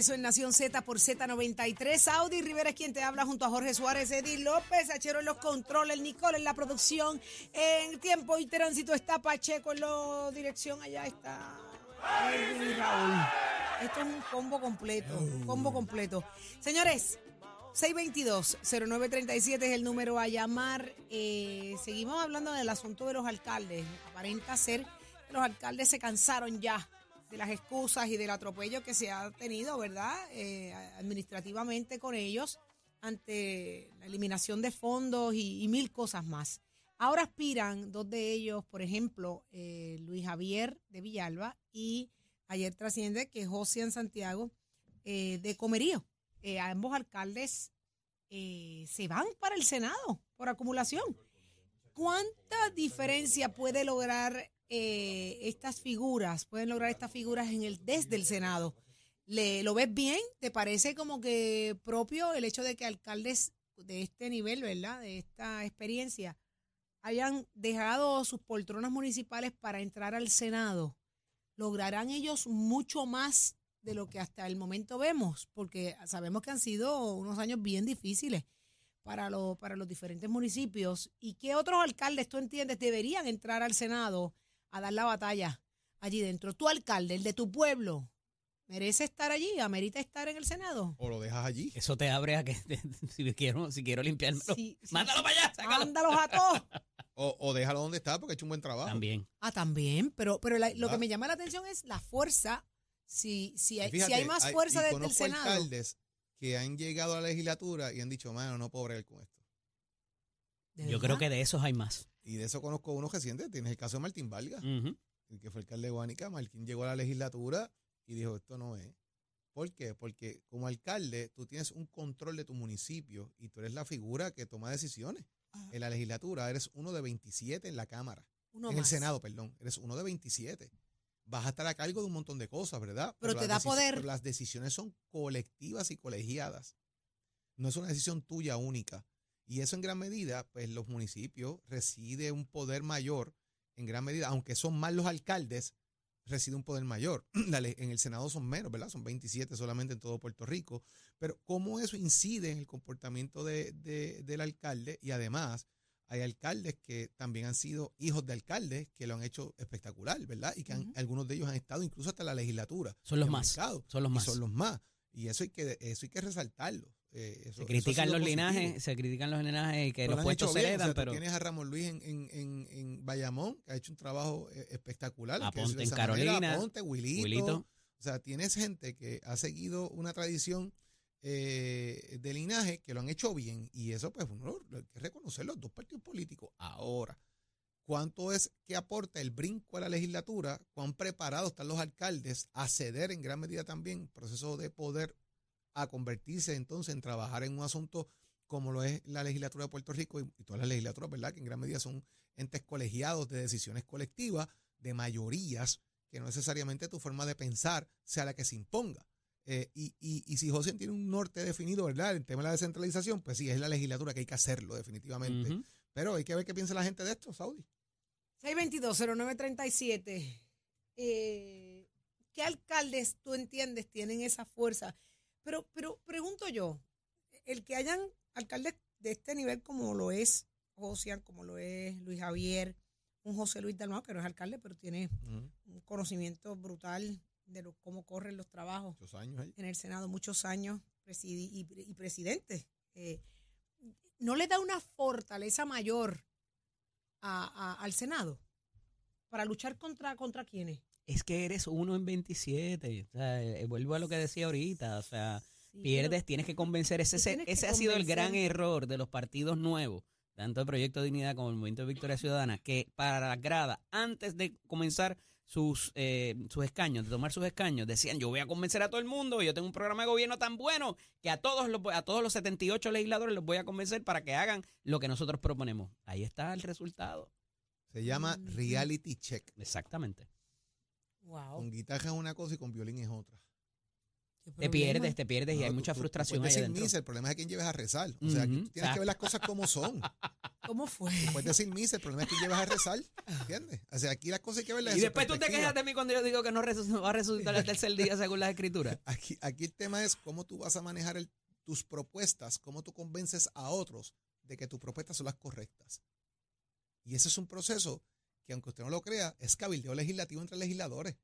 Regreso en Nación Z por Z93. Audi Rivera es quien te habla junto a Jorge Suárez, Eddie López, Achero en los controles, Nicole en la producción. En tiempo y tránsito está Pacheco en la dirección. Allá está. Raúl. Esto es un combo completo. Un combo completo. Señores, 622-0937 es el número a llamar. Eh, seguimos hablando del asunto de los alcaldes. Aparenta ser que los alcaldes se cansaron ya de las excusas y del atropello que se ha tenido, ¿verdad? Eh, administrativamente con ellos ante la eliminación de fondos y, mil cosas más. Ahora aspiran dos de ellos, por ejemplo, eh, Luis Javier de Villalba y ayer trasciende que José en Santiago eh, de Comerío. Eh, ambos alcaldes se van para el Senado por acumulación. ¿Cuánta diferencia puede lograr eh, estas figuras, pueden lograr estas figuras en el desde el Senado? ¿Le, ¿Lo ves bien? ¿Te parece como que propio el hecho de que alcaldes de este nivel, ¿verdad? De esta experiencia, hayan dejado sus poltronas municipales para entrar al Senado? ¿Lograrán ellos mucho más de lo que hasta el momento vemos? Porque sabemos que han sido unos años bien difíciles para, lo- para los diferentes municipios. ¿Y qué otros alcaldes, tú entiendes, deberían entrar al Senado a dar la batalla allí dentro? Tu alcalde, el de tu pueblo, ¿merece estar allí? ¿Amerita estar en el Senado? o lo dejas allí. Eso te abre a que si quiero, si quiero limpiármelo. Sí, sí, Mándalo sí. para allá, sácalo. Mándalos a todos. O, o déjalo donde está porque ha hecho un buen trabajo. También. Ah, también, pero, pero la- lo que me llama la atención es la fuerza. Si, si, hay, fíjate, si hay más hay- fuerza y desde el Senado. alcaldes que han llegado a la legislatura y han dicho, mano, no puedo bregar con esto. ¿De Yo creo que de esos hay más. Y de eso conozco uno reciente. Tienes el caso de Martín Vargas, Ujú. el que fue alcalde de Guánica. Martín llegó a la legislatura y dijo, esto no es. ¿Por qué? Porque como alcalde tú tienes un control de tu municipio y tú eres la figura que toma decisiones. En la legislatura eres uno de 27 en la Cámara. Uno en más. el Senado, perdón. Eres uno de 27. Vas a estar a cargo de un montón de cosas, ¿verdad? Pero te da poder. pero las decisiones son colectivas y colegiadas. No es una decisión tuya única. Y eso en gran medida, pues los municipios reside un poder mayor, en gran medida, aunque son más los alcaldes, reside un poder mayor. En el Senado son menos, ¿verdad? Son 27 solamente en todo Puerto Rico. Pero cómo eso incide en el comportamiento de- de- del alcalde y además hay alcaldes que también han sido hijos de alcaldes que lo han hecho espectacular, ¿verdad? Y que han- algunos de ellos han estado incluso hasta la legislatura. Son los más. Son los más. son los más. Y eso hay que, eso hay que resaltarlo. Eh, eso- Se critican los positivo. linajes, se critican los linajes y que Pero los puestos se o heredan, sea, tú pero tienes a Ramón Luis en, en, en, en Bayamón, que ha hecho un trabajo eh, espectacular. Aponte en Carolina, Aponte, Wilito. Wilito. O sea, tienes gente que ha seguido una tradición eh, de linaje que lo han hecho bien. Y eso, pues, uno lo- hay que reconocer los dos partidos políticos. Ahora, ¿cuánto es que aporta el brinco a la legislatura? ¿Cuán preparados están los alcaldes a ceder en gran medida también proceso de poder a convertirse entonces en trabajar en un asunto como lo es la legislatura de Puerto Rico y, y todas las legislaturas, ¿verdad? Que en gran medida son entes colegiados de decisiones colectivas, de mayorías, que no necesariamente tu forma de pensar sea la que se imponga. Eh, y, y, y si José tiene un norte definido, ¿verdad? El tema de la descentralización, pues sí, es la legislatura que hay que hacerlo, definitivamente. Pero hay que ver qué piensa la gente de esto, Saudi. 622-0937. Eh, ¿Qué alcaldes tú entiendes tienen esa fuerza? Pero, pero pregunto yo, el que hayan alcaldes de este nivel como lo es Josian, como lo es Luis Javier, un José Luis Dalmau, que no es alcalde, pero tiene un conocimiento brutal de lo, cómo corren los trabajos Muchos años ahí. en el Senado, muchos años presidi- y, y presidente. Eh, ¿No le da una fortaleza mayor a- a- al Senado para luchar contra, contra quiénes? es que eres uno en 27. O sea, eh, vuelvo a lo que decía ahorita. O sea, Sí, pierdes, tienes que convencer. Ese, ese, que ese ha sido el gran error de los partidos nuevos, tanto el Proyecto Dignidad como el Movimiento de Victoria Ciudadana, que para la grada, antes de comenzar sus, eh, sus escaños, de tomar sus escaños, decían, yo voy a convencer a todo el mundo, yo tengo un programa de gobierno tan bueno que a todos los, a todos los 78 legisladores los voy a convencer para que hagan lo que nosotros proponemos. Ahí está el resultado. Se llama Mm. reality check. Exactamente. Wow. Con guitarra es una cosa y con violín es otra. Te pierdes, te pierdes y hay tú- mucha tú- tú frustración ahí decir misa, el problema es a quién lleves a rezar. O sea, que Ujú, tú tienes que ver las cosas como son. ¿Cómo fue? Puedes decir misa, el problema es quién llevas a rezar. ¿Entiendes? O sea, aquí las cosas hay que verlas Y después tú te quejas de mí cuando yo digo que no va a resucitar el tercer día según las escrituras. Aquí, aquí el tema es cómo tú vas a manejar el- tus propuestas, cómo tú convences a otros de que tus propuestas son las correctas. Y ese es un proceso que, aunque usted no lo crea, es cabildeo legislativo entre legisladores.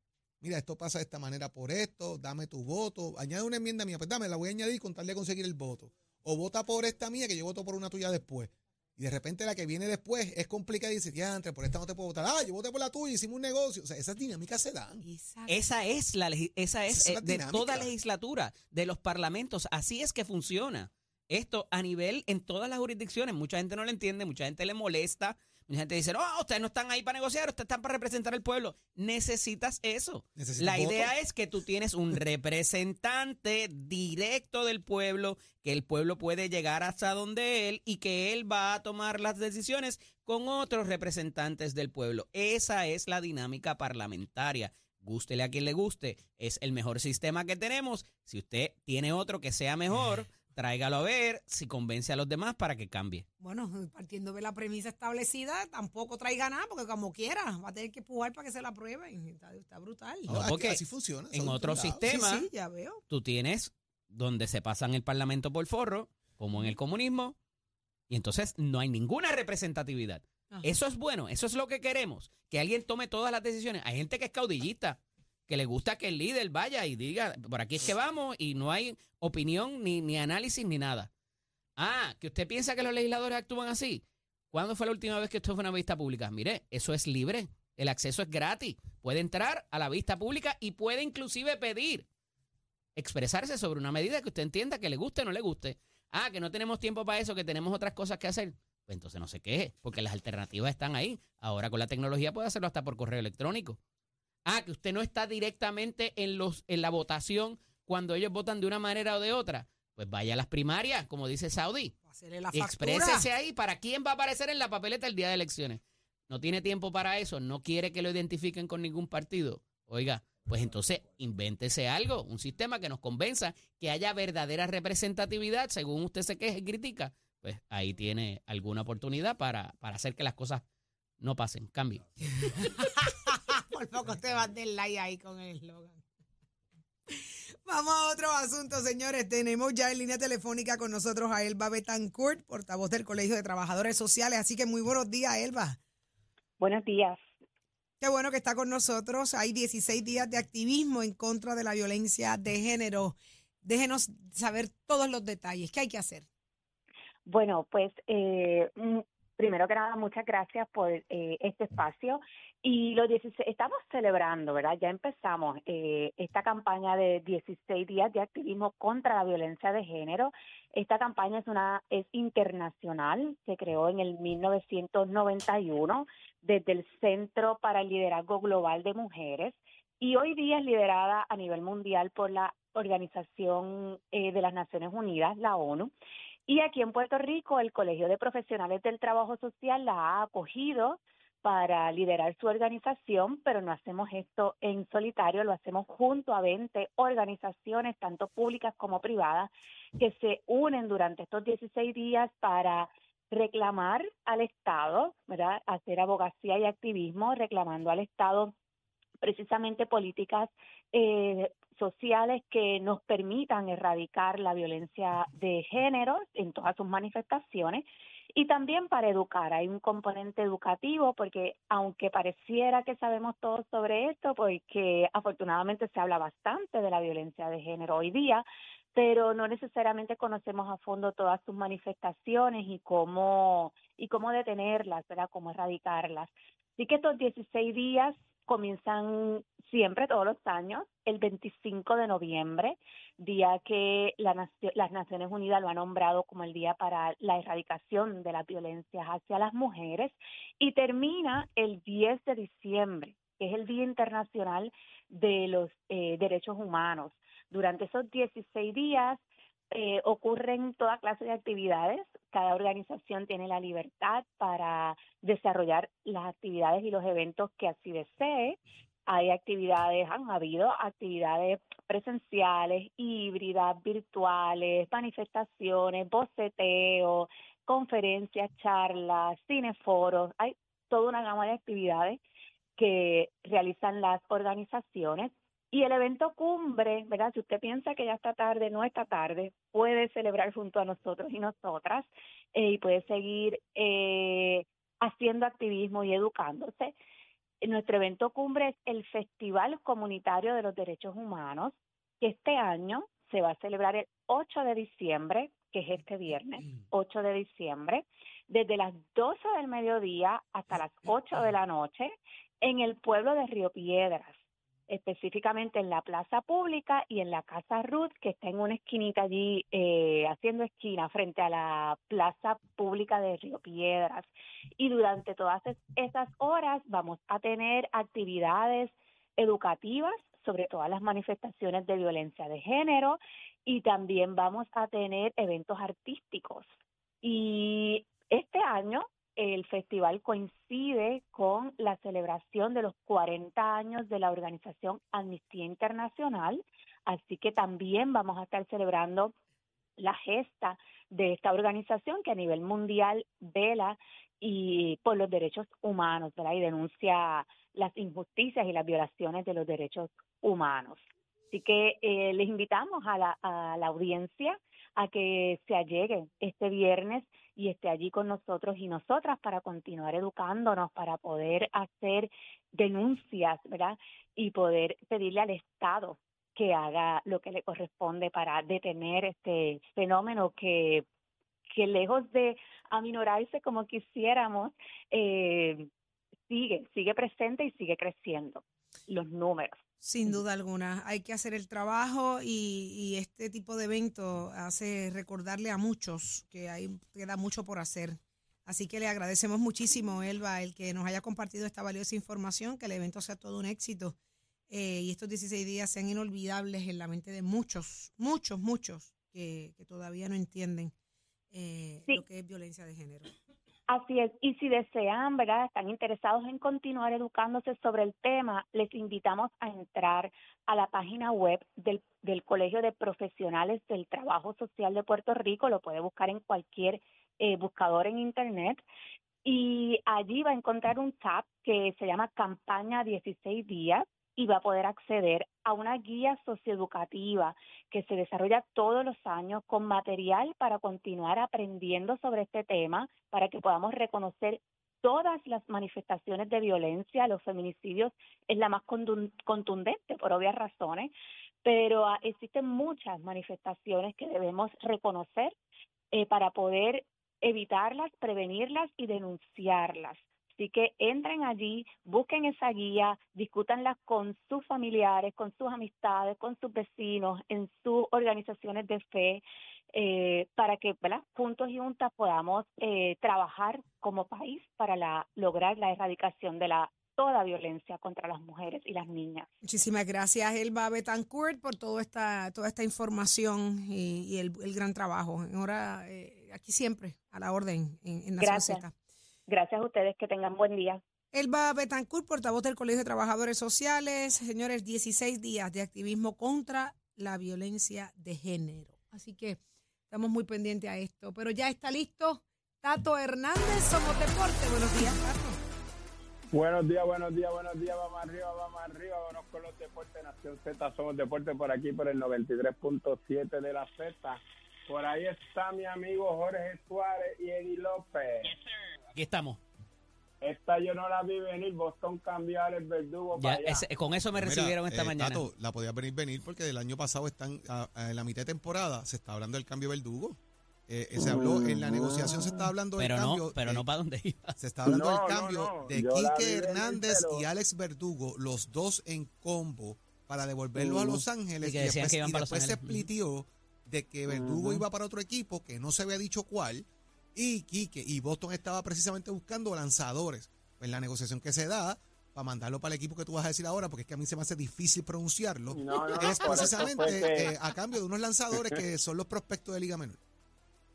Mira, esto pasa de esta manera por esto, dame tu voto, añade una enmienda mía, pues dame, la voy a añadir con tal de conseguir el voto. O vota por esta mía que yo voto por una tuya después. Y de repente la que viene después es complicada y dice, diantre, por esta no te puedo votar. Ah, yo voté por la tuya, hicimos un negocio. O sea, esas dinámicas se dan. Exacto. Esa es la esa es, Esa es la eh, de toda legislatura, de los parlamentos, así es que funciona. Esto a nivel en todas las jurisdicciones, mucha gente no lo entiende, mucha gente le molesta, mucha gente dice, "No, ustedes no están ahí para negociar, ustedes están para representar al pueblo." Necesitas eso. La idea es que tú tienes un representante directo del pueblo, que el pueblo puede llegar hasta donde él y que él va a tomar las decisiones con otros representantes del pueblo. Esa es la dinámica parlamentaria. Gústele a quien le guste, es el mejor sistema que tenemos. Si usted tiene otro que sea mejor, tráigalo a ver, si convence a los demás para que cambie. Bueno, partiendo de la premisa establecida, tampoco traiga nada, porque como quiera, va a tener que empujar para que se la aprueben. Está, está brutal. No, porque así funciona. en otro sistema- Sí, sí, ya veo. tú tienes donde se pasan el parlamento por forro, como en el comunismo, y entonces no hay ninguna representatividad. Ajá. Eso es bueno, eso es lo que queremos, que alguien tome todas las decisiones. Hay gente que es caudillista, que le gusta que el líder vaya y diga, por aquí es que vamos, y no hay opinión, ni, ni análisis, ni nada. Ah, que usted piensa que los legisladores actúan así. ¿Cuándo fue la última vez que esto fue una vista pública? Mire, eso es libre, el acceso es gratis. Puede entrar a la vista pública y puede inclusive pedir expresarse sobre una medida que usted entienda que le guste o no le guste. Ah, que no tenemos tiempo para eso, que tenemos otras cosas que hacer. Pues entonces no se queje, porque las alternativas están ahí. Ahora con la tecnología puede hacerlo hasta por correo electrónico. Ah, que usted no está directamente en, los, en la votación cuando ellos votan de una manera o de otra. Pues vaya a las primarias, como dice Saudi. Hacerle la exprésese ahí para quién va a aparecer en la papeleta el día de elecciones. No tiene tiempo para eso, no quiere que lo identifiquen con ningún partido. Oiga, pues entonces invéntese algo, un sistema que nos convenza que haya verdadera representatividad según usted se queja y critica. Pues ahí tiene alguna oportunidad para, para hacer que las cosas no pasen, cambien. Por poco te vas del like ahí con el eslogan. Vamos a otro asunto, señores. Tenemos ya en línea telefónica con nosotros a Elba Betancourt, portavoz del Colegio de Trabajadores Sociales. Así que muy buenos días, Elba. Buenos días. Qué bueno que está con nosotros. Hay 16 días de activismo en contra de la violencia de género. Déjenos saber todos los detalles. ¿Qué hay que hacer? Bueno, pues eh, primero que nada, muchas gracias por eh, este espacio. Y los 16, estamos celebrando, ¿verdad? Ya empezamos eh, esta campaña de 16 días de activismo contra la violencia de género. Esta campaña es una es internacional, se creó en el 1991 desde el Centro para el Liderazgo Global de Mujeres y hoy día es liderada a nivel mundial por la Organización eh, de las Naciones Unidas, la ONU. Y aquí en Puerto Rico, el Colegio de Profesionales del Trabajo Social la ha acogido para liderar su organización, pero no hacemos esto en solitario, lo hacemos junto a 20 organizaciones, tanto públicas como privadas, que se unen durante estos 16 días para reclamar al Estado, ¿verdad? Hacer abogacía y activismo, reclamando al Estado precisamente políticas eh, sociales que nos permitan erradicar la violencia de género en todas sus manifestaciones y también para educar. Hay un componente educativo porque aunque pareciera que sabemos todo sobre esto, porque afortunadamente se habla bastante de la violencia de género hoy día, pero no necesariamente conocemos a fondo todas sus manifestaciones y cómo y cómo detenerlas, ¿verdad? Cómo erradicarlas. Así que estos 16 días comienzan siempre, todos los años, el 25 de noviembre, día que la las Naciones Unidas lo ha nombrado como el día para la erradicación de las violencias hacia las mujeres, y termina el 10 de diciembre, que es el Día Internacional de los eh, Derechos Humanos. Durante esos 16 días eh, ocurren toda clase de actividades. Cada organización tiene la libertad para desarrollar las actividades y los eventos que así desee. Hay actividades, han habido actividades presenciales, híbridas, virtuales, manifestaciones, boceteo, conferencias, charlas, cineforos. Hay toda una gama de actividades que realizan las organizaciones y el evento cumbre, ¿verdad? Si usted piensa que ya está tarde, no está tarde, puede celebrar junto a nosotros y nosotras eh, y puede seguir eh, haciendo activismo y educándose. Nuestro evento cumbre es el Festival Comunitario de los Derechos Humanos, que este año se va a celebrar el 8 de diciembre, que es este viernes, 8 de diciembre, desde las 12 del mediodía hasta las 8 de la noche en el pueblo de Río Piedras específicamente en la plaza pública y en la casa Ruth, que está en una esquinita allí, eh, haciendo esquina frente a la plaza pública de Río Piedras. Y durante todas esas horas vamos a tener actividades educativas sobre todas las manifestaciones de violencia de género y también vamos a tener eventos artísticos. Y este año el festival coincide con la celebración de los 40 años de la organización Amnistía Internacional, así que también vamos a estar celebrando la gesta de esta organización que a nivel mundial vela y por los derechos humanos, y denuncia las injusticias y las violaciones de los derechos humanos. Así que eh, les invitamos a la, a la audiencia a que se allegue este viernes y esté allí con nosotros y nosotras para continuar educándonos, para poder hacer denuncias, ¿verdad? Y poder pedirle al Estado que haga lo que le corresponde para detener este fenómeno que, que lejos de aminorarse como quisiéramos, eh, sigue, sigue presente y sigue creciendo los números. Sin duda alguna, hay que hacer el trabajo y, este tipo de evento hace recordarle a muchos que hay queda mucho por hacer. Así que le agradecemos muchísimo, Elba, el que nos haya compartido esta valiosa información, que el evento sea todo un éxito eh, y estos 16 días sean inolvidables en la mente de muchos, muchos, muchos que, todavía no entienden eh, lo que es violencia de género. Así es, y si desean, ¿verdad? Están interesados en continuar educándose sobre el tema, les invitamos a entrar a la página web del, del Colegio de Profesionales del Trabajo Social de Puerto Rico, lo puede buscar en cualquier eh, buscador en Internet, y allí va a encontrar un tab que se llama Campaña 16 días, y va a poder acceder a una guía socioeducativa que se desarrolla todos los años con material para continuar aprendiendo sobre este tema, para que podamos reconocer todas las manifestaciones de violencia, los feminicidios es la más contundente por obvias razones, pero ah, existen muchas manifestaciones que debemos reconocer eh, para poder evitarlas, prevenirlas y denunciarlas. Así que entren allí, busquen esa guía, discútanla con sus familiares, con sus amistades, con sus vecinos, en sus organizaciones de fe, eh, para que juntos y juntas podamos eh, trabajar como país para la, lograr la erradicación de la toda violencia contra las mujeres y las niñas. Muchísimas gracias, Elba Betancourt, por toda esta, toda esta información y, el, gran trabajo. Ahora, eh, aquí siempre, a la orden, en, en Gracias. Gracias a ustedes, que tengan buen día. Elba Betancourt, portavoz del Colegio de Trabajadores Sociales. Señores, 16 días de activismo contra la violencia de género. Así que estamos muy pendientes a esto. Pero ya está listo Tato Hernández, Somos Deporte. Buenos días, Tato. Buenos días, buenos días, buenos días. Vamos arriba, vamos arriba. Vamos con los deportes. Nación Z, Somos Deporte por aquí, por el 93.7 de la Z. Por ahí está mi amigo Jorge Suárez y Eddie López. Aquí estamos. Esta yo no la vi venir. Boston cambió al Verdugo. para con eso me recibieron esta eh, mañana. Tato, la podía venir venir porque del año pasado están en la mitad de temporada se está hablando del cambio Verdugo. Eh, eh, se habló en la negociación se está hablando del pero cambio. pero no para dónde iba. Se está hablando del cambio de Quique Hernández y Alex Verdugo, los dos en combo para devolverlo a Los Ángeles. Y, después, que después se splitió de que Verdugo iba para otro equipo que no se había dicho cuál y Quique y Boston estaba precisamente buscando lanzadores. En la negociación que se da, mandarlo para el equipo que tú vas a decir ahora, porque es que a mí se me hace difícil pronunciarlo, No, no, es precisamente eh, a cambio de unos lanzadores que son los prospectos de Liga Menor.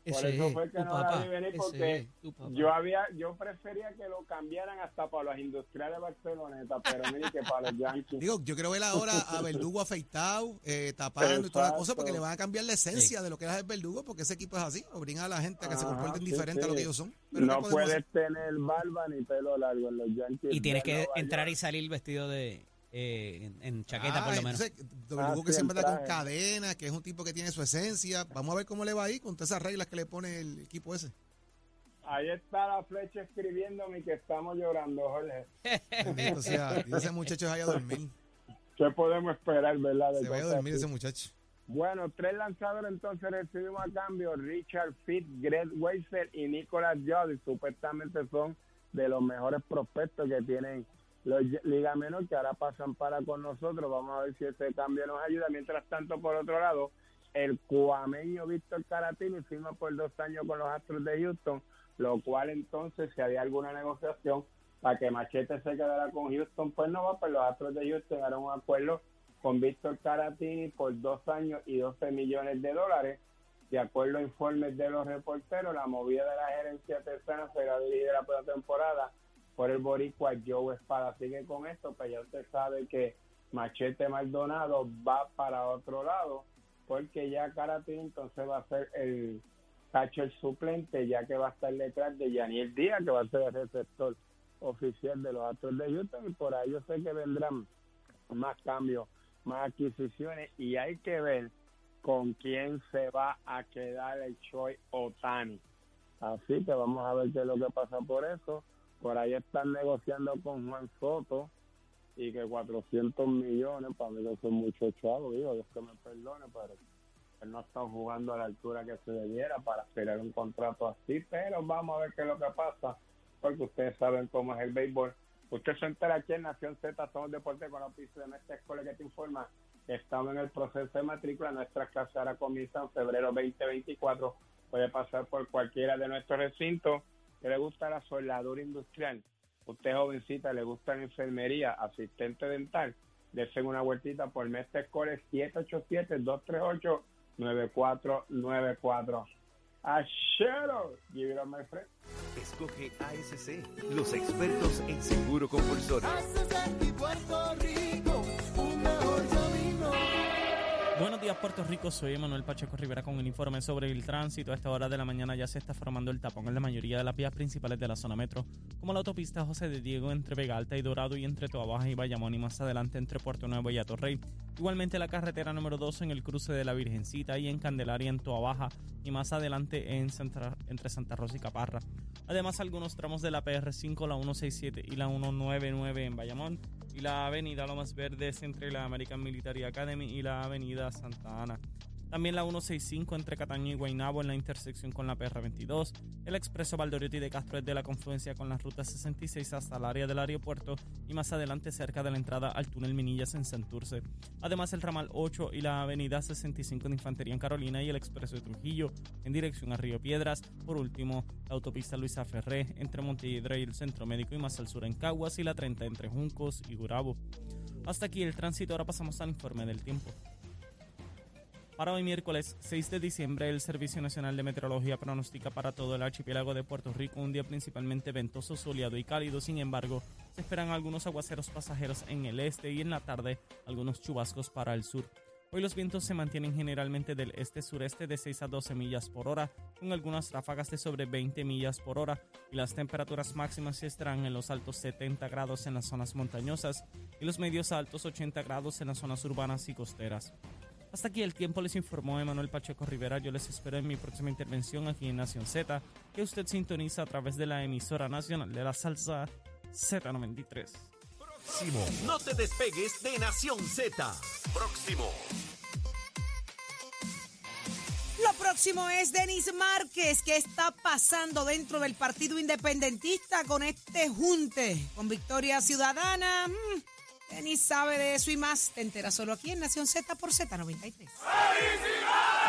Por Ese eso es fue que no la papá, venir, ese porque. Yo había, yo prefería que lo cambiaran hasta para los industriales de Barceloneta, pero mire que para los Yankees. Digo, yo quiero ver ahora a Verdugo afeitado, eh, tapando y toda la cosa, porque le van a cambiar la esencia de lo que era el Verdugo, porque ese equipo es así, obligan a la gente a que se comporten sí, diferente a lo sí. que ellos son. Pero ¿qué No puedes hacer? tener barba ni pelo largo en los Yankees. Y tienes que entrar y salir vestido de eh, en, en chaqueta Ah, por lo menos. entonces, Verdugo Ah, que sí, siempre está con traje. cadenas, que es un tipo que tiene su esencia. Vamos a ver cómo le va ahí con todas esas reglas que le pone el equipo ese. Ahí está la flecha escribiéndome que estamos llorando, Jorge. Bendito sea, ese muchacho se vaya a dormir. ¿Qué podemos esperar, verdad? de Se vaya a dormir ese muchacho. Bueno, tres lanzadores entonces recibimos a cambio, Richard Fitt, Greg Weiser y Nicolas Jolly, supuestamente son de los mejores prospectos que tienen los Liga Menor, que ahora pasan para con nosotros, vamos a ver si ese cambio nos ayuda, mientras tanto, por otro lado, el cuameño Víctor Caratini firma por dos años con los Astros de Houston, lo cual entonces, si había alguna negociación para que Machete se quedara con Houston, pues no va, pues los Astros de Houston a un acuerdo con Víctor Caratini por dos años y 12 millones de dólares. De acuerdo a informes de los reporteros, la movida de la gerencia texana será dirigida la temporada por el boricua Joe Espada. Así que con esto, pues ya usted sabe que Machete Maldonado va para otro lado, porque ya Caratini entonces va a ser el catcher suplente, ya que va a estar detrás de Yaniel Díaz, que va a ser el receptor oficial de los Astros de Houston, y por ahí yo sé que vendrán más cambios, más adquisiciones, y hay que ver con quién se va a quedar el Choi Otani. Así que vamos a ver qué es lo que pasa por eso. Por ahí están negociando con Juan Soto y que 400 millones, para mí eso es mucho chavo, digo, Dios que me perdone, pero él no está jugando a la altura que se debiera para esperar un contrato así, pero vamos a ver qué es lo que pasa, porque ustedes saben cómo es el béisbol. Usted se entera aquí en Nación Z, somos deporte con la oficina de nuestra escuela que te informa que estamos en el proceso de matrícula, nuestras clases ahora comienzan en febrero 2024, puede pasar por cualquiera de nuestros recintos, que le gusta la soldadura industrial, usted jovencita, le gusta la enfermería, asistente dental, desen una vueltita por Mestre Core 787-238-9494. Ashero, give my friend. Escoge ASC, los expertos en seguro compulsorio. Buenos días Puerto Rico, soy Manuel Pacheco Rivera con el informe sobre el tránsito. A esta hora de la mañana ya se está formando el tapón en la mayoría de las vías principales de la zona metro, como la autopista José de Diego entre Vega Alta y Dorado y entre Toa Baja y Bayamón y más adelante entre Puerto Nuevo y Atorrey. Igualmente la carretera número 2 en el cruce de la Virgencita y en Candelaria en Toa Baja y más adelante en entre Santa Rosa y Caparra. Además algunos tramos de la PR5, la 167 y la 199 en Bayamón y la avenida Lomas Verdes entre la American Military Academy y la avenida Santa Ana. También la 165 entre Cataño y Guaynabo en la intersección con la PR22, el expreso Valdoriotti de Castro es de la confluencia con la ruta 66 hasta el área del aeropuerto y más adelante cerca de la entrada al túnel Minillas en Santurce. Además el ramal 8 y la avenida 65 de Infantería en Carolina y el expreso de Trujillo en dirección a Río Piedras. Por último, la autopista Luisa Ferré entre Montelledra y el Centro Médico y más al sur en Caguas y la 30 entre Juncos y Gurabo. Hasta aquí el tránsito, ahora pasamos al informe del tiempo. Para hoy miércoles 6 de diciembre, el Servicio Nacional de Meteorología pronostica para todo el archipiélago de Puerto Rico un día principalmente ventoso, soleado y cálido. Sin embargo, se esperan algunos aguaceros pasajeros en el este y en la tarde algunos chubascos para el sur. Hoy los vientos se mantienen generalmente del este-sureste de 6 a 12 millas por hora, con algunas ráfagas de sobre 20 millas por hora, y las temperaturas máximas estarán en los altos 70 grados en las zonas montañosas y los medios altos 80 grados en las zonas urbanas y costeras. Hasta aquí el tiempo les informó Emanuel Pacheco Rivera. Yo les espero en mi próxima intervención aquí en Nación Z, que usted sintoniza a través de la emisora nacional de la salsa Z93. Próximo. No te despegues de Nación Z. Próximo. Lo próximo es Denis Márquez. ¿Qué está pasando dentro del Partido Independentista con este junte? Con Victoria Ciudadana. Mm, Denis sabe de eso y más. Te enteras solo aquí en Nación Z por Z93. ¡Felicidades!